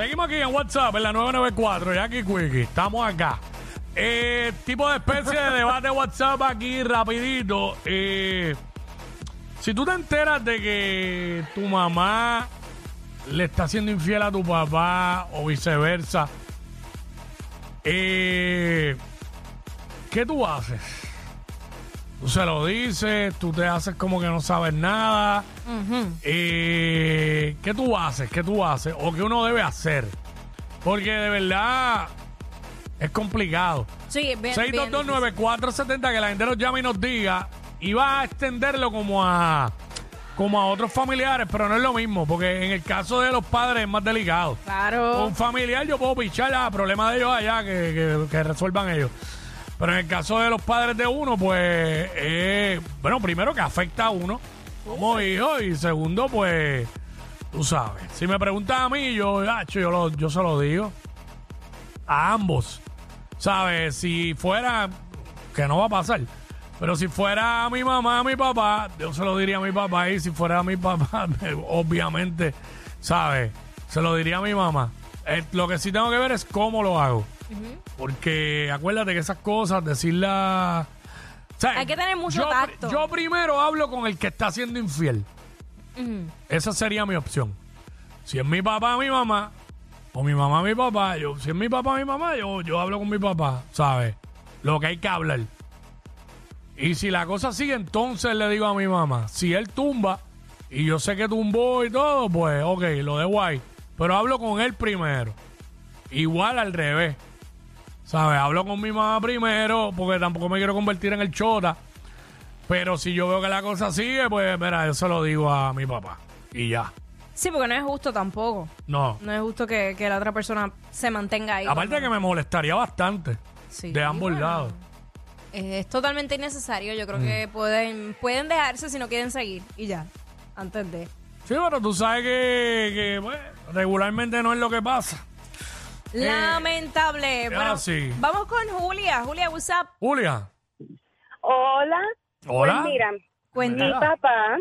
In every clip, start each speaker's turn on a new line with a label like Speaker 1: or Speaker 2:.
Speaker 1: Seguimos aquí en WhatsApp, en la 994, Jackie Quickie. Estamos acá. Eh, tipo de especie de debate WhatsApp aquí, rapidito. Eh, si tú te enteras de que tu mamá le está haciendo infiel a tu papá o viceversa, eh, ¿qué tú haces? Tú se lo dices, tú te haces como que no sabes nada. Eh, ¿Qué tú haces? ¿Qué tú haces? ¿O qué uno debe hacer? Porque de verdad es complicado.
Speaker 2: Sí, bien, bien difícil.
Speaker 1: 6229470, que la gente nos llame y nos diga. Iba a extenderlo como a como a otros familiares, pero no es lo mismo, porque en el caso de los padres es más delicado.
Speaker 2: Claro.
Speaker 1: Un familiar yo puedo pichar a problemas de ellos allá que, que- que resuelvan ellos. Pero en el caso de los padres de uno, pues, eh, bueno, primero que afecta a uno como hijo y segundo, pues, tú sabes. Si me preguntas a mí, yo, "Acho, yo, lo- yo se lo digo. A ambos. ¿Sabes? Si fuera, que no va a pasar, pero si fuera a mi mamá, a mi papá, yo se lo diría a mi papá y si fuera a mi papá, obviamente, ¿sabes? Se lo diría a mi mamá. Eh, lo que sí tengo que ver es cómo lo hago. Porque acuérdate que esas cosas, decirlas... o sea,
Speaker 2: Hay que tener mucho
Speaker 1: yo,
Speaker 2: tacto.
Speaker 1: Yo primero hablo con el que está siendo infiel. Esa sería mi opción. Si es mi papá, mi mamá, o mi mamá, mi papá, yo, si es mi papá, mi mamá, yo, yo hablo con mi papá, ¿sabes? Lo que hay que hablar. Y si la cosa sigue, entonces le digo a mi mamá, si él tumba, y yo sé que tumbó y todo, pues ok, lo dejo ahí. Pero hablo con él primero. Igual al revés. ¿Sabes? Hablo con mi mamá primero, porque tampoco me quiero convertir en el chota. Pero si yo veo que la cosa sigue, pues mira, yo se lo digo a mi papá. Y ya.
Speaker 2: Sí, porque no es justo tampoco.
Speaker 1: No.
Speaker 2: No es justo que, que la otra persona se mantenga ahí.
Speaker 1: Aparte de que me molestaría bastante.
Speaker 2: Sí,
Speaker 1: de ambos
Speaker 2: bueno.
Speaker 1: lados.
Speaker 2: Es totalmente innecesario. Yo creo que
Speaker 1: Mm.
Speaker 2: pueden, pueden dejarse si no quieren seguir. Y ya. Antes de.
Speaker 1: Sí, pero tú sabes que, que, bueno, regularmente no es lo que pasa.
Speaker 2: Lamentable. Bueno,
Speaker 1: así.
Speaker 2: vamos con Julia. Julia, what's up?
Speaker 1: Julia.
Speaker 3: Hola.
Speaker 1: Hola.
Speaker 3: Pues mira,
Speaker 2: Cuenta.
Speaker 3: mi papá,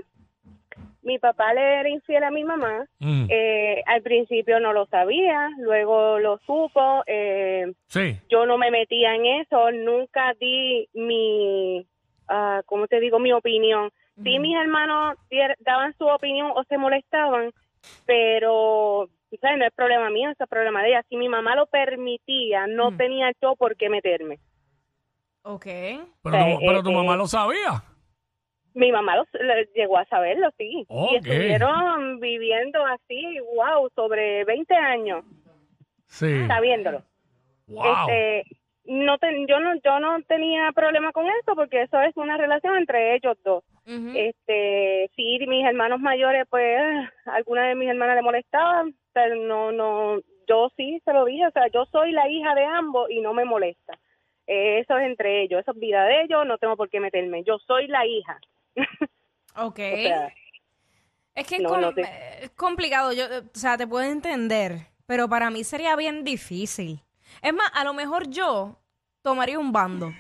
Speaker 3: mi papá le era infiel a mi mamá.
Speaker 1: Mm,
Speaker 3: Eh, al principio no lo sabía, luego lo supo. Eh,
Speaker 1: sí.
Speaker 3: yo no me metía en eso, nunca di mi, ah, ¿cómo te digo? Mi opinión. Sí, mis hermanos dier- daban su opinión o se molestaban, pero ¿sabes? no es problema mío, es problema de ella. Si mi mamá lo permitía, no
Speaker 2: Mm.
Speaker 3: tenía yo por qué meterme.
Speaker 2: Ok.
Speaker 1: Pero,
Speaker 3: Eh,
Speaker 1: tu, pero
Speaker 3: eh,
Speaker 1: tu mamá
Speaker 3: eh.
Speaker 1: lo sabía.
Speaker 3: Mi mamá lo, le- llegó a saberlo, sí.
Speaker 1: Ok.
Speaker 3: Y estuvieron viviendo así, wow, sobre 20 años,
Speaker 1: Sí.
Speaker 3: sabiéndolo.
Speaker 1: Wow.
Speaker 3: Este, no ten- yo no yo no tenía problema con eso porque eso es una relación entre ellos dos. Este, sí, mis hermanos mayores, pues, alguna de mis hermanas le molestaban, pero no, no, yo sí se lo dije, o sea, yo soy la hija de ambos y no me molesta. Eh, eso es entre ellos, eso es vida de ellos, no tengo por qué meterme. Yo soy la hija.
Speaker 2: Ok.
Speaker 3: O sea,
Speaker 2: es que es,
Speaker 3: no,
Speaker 2: com-
Speaker 3: no te-
Speaker 2: es complicado. Yo, o sea, te puedo entender, pero para mí sería bien difícil. Es más, a lo mejor yo tomaría un bando.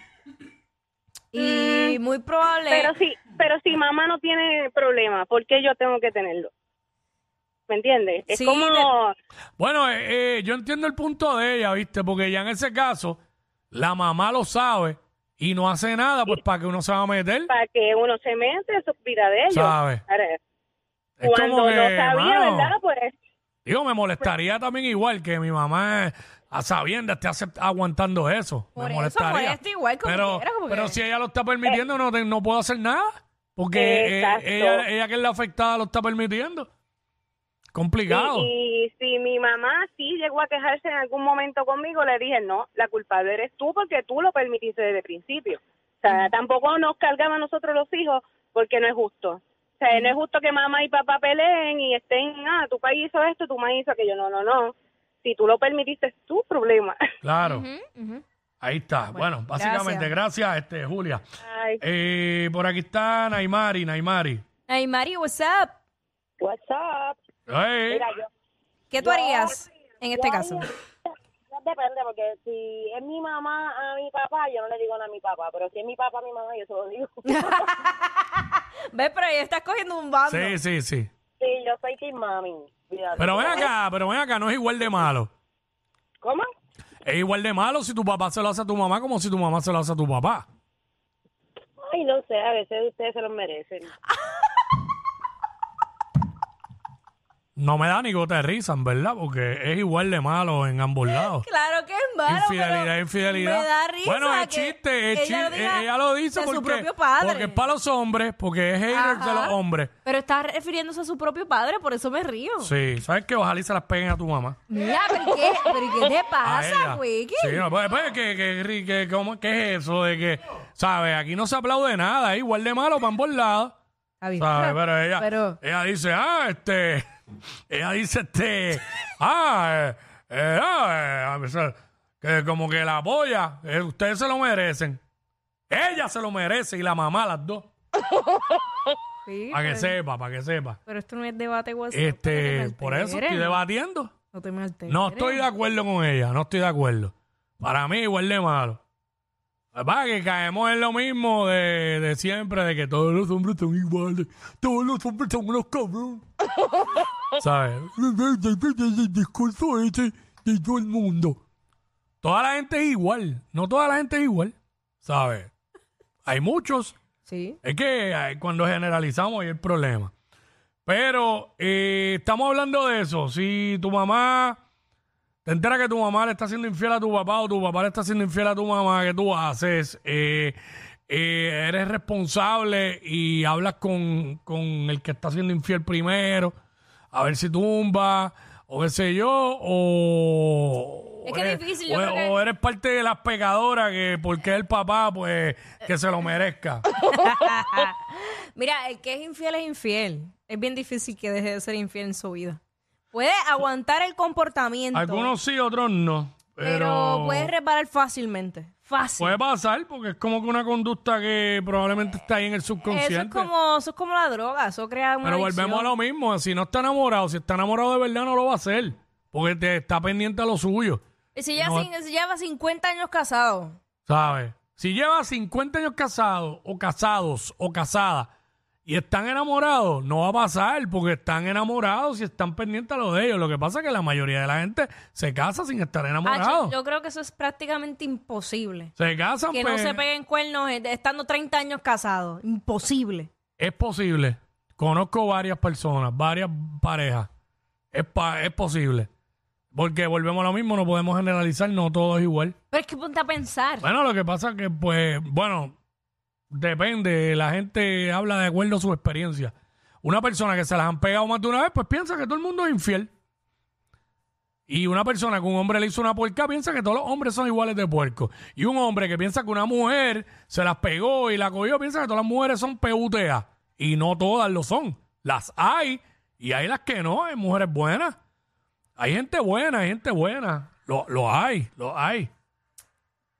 Speaker 2: Y muy probable.
Speaker 3: Mm. Pero sí, pero si mamá no tiene problema, ¿por qué yo tengo que tenerlo? ¿Me entiendes? Es
Speaker 2: Sí,
Speaker 3: como
Speaker 1: Bueno, eh, eh, yo entiendo el punto de ella, ¿viste? Porque ya en ese caso, la mamá lo sabe y no hace nada, pues para que uno se va a meter,
Speaker 3: para que uno se mete, eso es vida de ellos.
Speaker 1: ¿sabes?
Speaker 3: Ahora,
Speaker 1: Es
Speaker 3: Cuando
Speaker 1: como
Speaker 3: no
Speaker 1: que,
Speaker 3: sabía,
Speaker 1: mano,
Speaker 3: ¿verdad? Pues
Speaker 1: Digo, me molestaría también igual que mi mamá eh, a sabiendas esté acept- aguantando eso.
Speaker 2: Por
Speaker 1: me
Speaker 2: eso
Speaker 1: molestaría.
Speaker 2: molesta igual como
Speaker 1: pero,
Speaker 2: quiera, como
Speaker 1: pero si ella lo está permitiendo, no, te- no puedo hacer nada. Porque eh,
Speaker 3: Exacto.
Speaker 1: ella, ella que es la afectada lo está permitiendo. Complicado.
Speaker 3: Y, y si mi mamá sí llegó a quejarse en algún momento conmigo, le dije, no, la culpable eres tú porque tú lo permitiste desde el principio. O sea, tampoco nos cargamos a nosotros los hijos porque no es justo. O sea, no es justo que mamá y papá peleen y estén, ah, tu país hizo esto, tu mamá hizo aquello. No, no, no. Si tú lo permitiste, es tu problema.
Speaker 1: Claro. Ahí está. Bueno, básicamente, gracias, este, Julia. Eh, por aquí está Naimari, Naimari.
Speaker 2: Hey, Mari, what's up?
Speaker 3: what's up?
Speaker 1: Hey.
Speaker 3: Mira, yo,
Speaker 2: ¿Qué tú harías en este
Speaker 3: yo
Speaker 2: caso?
Speaker 3: haría- depende, porque si es mi mamá a mi papá, yo no le digo nada a mi papá, pero si es mi papá a mi mamá, yo se lo digo.
Speaker 2: ¿Ves? Pero ahí estás cogiendo un bando.
Speaker 1: Sí, sí, sí.
Speaker 3: sí, yo soy team mami. Fíjate.
Speaker 1: Pero ven acá, pero ven acá, no es igual de malo.
Speaker 3: ¿Cómo?
Speaker 1: Es igual de malo si tu papá se lo hace a tu mamá como si tu mamá se lo hace a tu papá.
Speaker 3: Ay, no sé, a veces ustedes se lo merecen.
Speaker 1: No me da ni gota de risa, en verdad, porque es igual de malo en ambos lados.
Speaker 2: Claro que es malo.
Speaker 1: infidelidad,
Speaker 2: pero
Speaker 1: infidelidad.
Speaker 2: Me da risa.
Speaker 1: bueno, es
Speaker 2: que
Speaker 1: chiste, es
Speaker 2: ella lo
Speaker 1: chiste.
Speaker 2: diga
Speaker 1: Ella lo dice
Speaker 2: de
Speaker 1: porque,
Speaker 2: su propio padre.
Speaker 1: porque es para los hombres, porque es hater de los hombres.
Speaker 2: Pero está refiriéndose a su propio padre, por eso me río.
Speaker 1: Sí, ¿sabes qué? Ojalá y se las peguen a tu mamá.
Speaker 2: Mira, ¿pero qué, pero ¿qué te
Speaker 1: A
Speaker 2: pasa,
Speaker 1: ella.
Speaker 2: Wiki?
Speaker 1: Sí, no, pues, pues, que, que, que, que- ¿cómo- ¿qué es eso de que, sabes? Aquí no se aplaude nada, es igual de malo para ambos lados. Pero ella,
Speaker 2: Pero-
Speaker 1: ella dice, ah, este, ella dice, este, ah, eh, eh, ah, eh, a veces, que como que la apoya, eh, ustedes se lo merecen. Ella se lo merece y la mamá, las dos.
Speaker 2: Sí,
Speaker 1: Para que
Speaker 2: pero,
Speaker 1: sepa, para que sepa.
Speaker 2: pero esto no es debate, WhatsApp.
Speaker 1: Este, por eso estoy debatiendo.
Speaker 2: No te me alteres.
Speaker 1: No estoy de acuerdo con ella, no estoy de acuerdo. Para mí igual de malo. Va que caemos en lo mismo de, de siempre, de que todos los hombres son iguales. Todos los hombres son unos cabrones. ¿Sabes? El discurso ese de todo el mundo. Toda la gente es igual. No toda la gente es igual. ¿Sabes? Hay muchos.
Speaker 2: Sí.
Speaker 1: Es que eh, cuando generalizamos hay el problema. Pero eh, estamos hablando de eso. Si tu mamá te entera que tu mamá le está siendo infiel a tu papá o tu papá le está siendo infiel a tu mamá, ¿qué tú haces? Eh, eh, eres responsable y hablas con, con el que está siendo infiel primero, a ver si tumba, o qué sé yo, o,
Speaker 2: Es que
Speaker 1: eres-
Speaker 2: difícil, yo
Speaker 1: o,
Speaker 2: creo que-
Speaker 1: o eres parte de las pecadoras que porque el papá, pues que se lo merezca.
Speaker 2: Mira, el que es infiel es infiel. Es bien difícil que deje de ser infiel en su vida. Puede aguantar el comportamiento,
Speaker 1: Algunos sí, otros no. Pero,
Speaker 2: pero puede reparar fácilmente. Fácil.
Speaker 1: puede pasar porque es como que una conducta que probablemente está ahí en el
Speaker 2: Eso
Speaker 1: subconsciente.
Speaker 2: es como, eso es como la droga, eso crea una
Speaker 1: Pero
Speaker 2: adicción.
Speaker 1: volvemos a lo mismo. Si no está enamorado, si está enamorado de verdad, no lo va a hacer. Porque te está pendiente a lo suyo.
Speaker 2: Y si, ya
Speaker 1: No.
Speaker 2: sin- si lleva 50 años casado,
Speaker 1: ¿Sabes? Si lleva 50 años casado, o casados, o casada, y están enamorados, no va a pasar porque están enamorados y están pendientes a lo de ellos. Lo que pasa es que la mayoría de la gente se casa sin estar enamorado.
Speaker 2: yo, yo creo que eso es prácticamente imposible.
Speaker 1: Se casan,
Speaker 2: Que no
Speaker 1: pues,
Speaker 2: se peguen cuernos eh, estando 30 años casados. Imposible.
Speaker 1: Es posible. Conozco varias personas, varias parejas. Es, pa- es posible. Porque volvemos a lo mismo, no podemos generalizar, no todo es igual.
Speaker 2: Pero es que ponte a pensar.
Speaker 1: Bueno, lo que pasa es que, pues, bueno, depende. La gente habla de acuerdo a su experiencia. Una persona que se las han pegado más de una vez, pues piensa que todo el mundo es infiel. Y una persona que un hombre le hizo una puerca piensa que todos los hombres son iguales de puerco. Y un hombre que piensa que una mujer se las pegó y la cogió, piensa que todas las mujeres son PUTA. Y no todas lo son. Las hay y hay las que no, hay mujeres buenas. Hay gente buena, hay gente buena. Lo, lo hay, lo hay.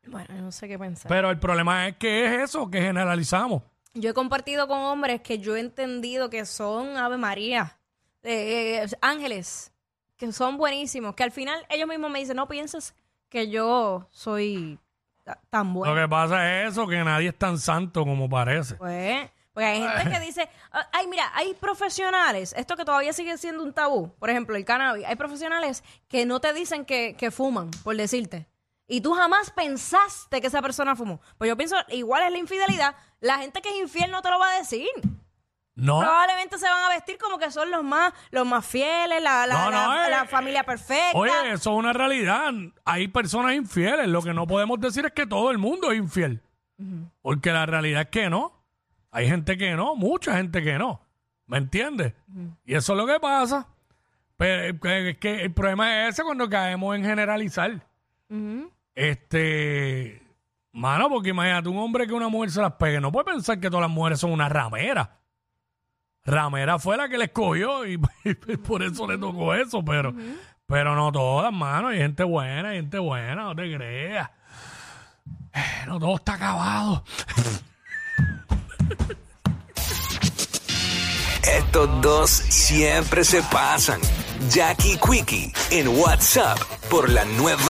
Speaker 2: Bueno, yo no sé qué pensar.
Speaker 1: Pero el problema es que es eso, que generalizamos.
Speaker 2: Yo he compartido con hombres que yo he entendido que son Ave María, eh, eh, ángeles, que son buenísimos, que al final ellos mismos me dicen, no pienses que yo soy ta- tan bueno.
Speaker 1: Lo que pasa es eso, que nadie es tan santo como parece.
Speaker 2: Pues, porque hay gente que dice, "Ah, ay, mira, hay profesionales, esto que todavía sigue siendo un tabú, por ejemplo, el cannabis, hay profesionales que no te dicen que, que fuman, por decirte. Y tú jamás pensaste que esa persona fumó. Pues yo pienso, igual es la infidelidad, la gente que es infiel no te lo va a decir.
Speaker 1: No,
Speaker 2: Probablemente se van a vestir como que son los más, los más fieles, la, la,
Speaker 1: No, no,
Speaker 2: la-
Speaker 1: eh,
Speaker 2: la familia perfecta.
Speaker 1: oye, eso es una realidad. Hay personas infieles. Lo que no podemos decir es que todo el mundo es infiel. Porque la realidad es que no. Hay gente que no, mucha gente que no. ¿Me entiendes? Y eso es lo que pasa. Pero es que- es que el problema es ese cuando caemos en generalizar. Este, mano, porque imagínate, un hombre que una mujer se las pegue, no puede pensar que todas las mujeres son una ramera. Ramera fue la que le escogió y, por eso le tocó eso, pero, pero no todas, mano. Hay gente buena, hay gente buena, no te creas. Eh, no todo está acabado.
Speaker 4: Estos dos siempre se pasan. Jackie Quickie en WhatsApp por la nueva.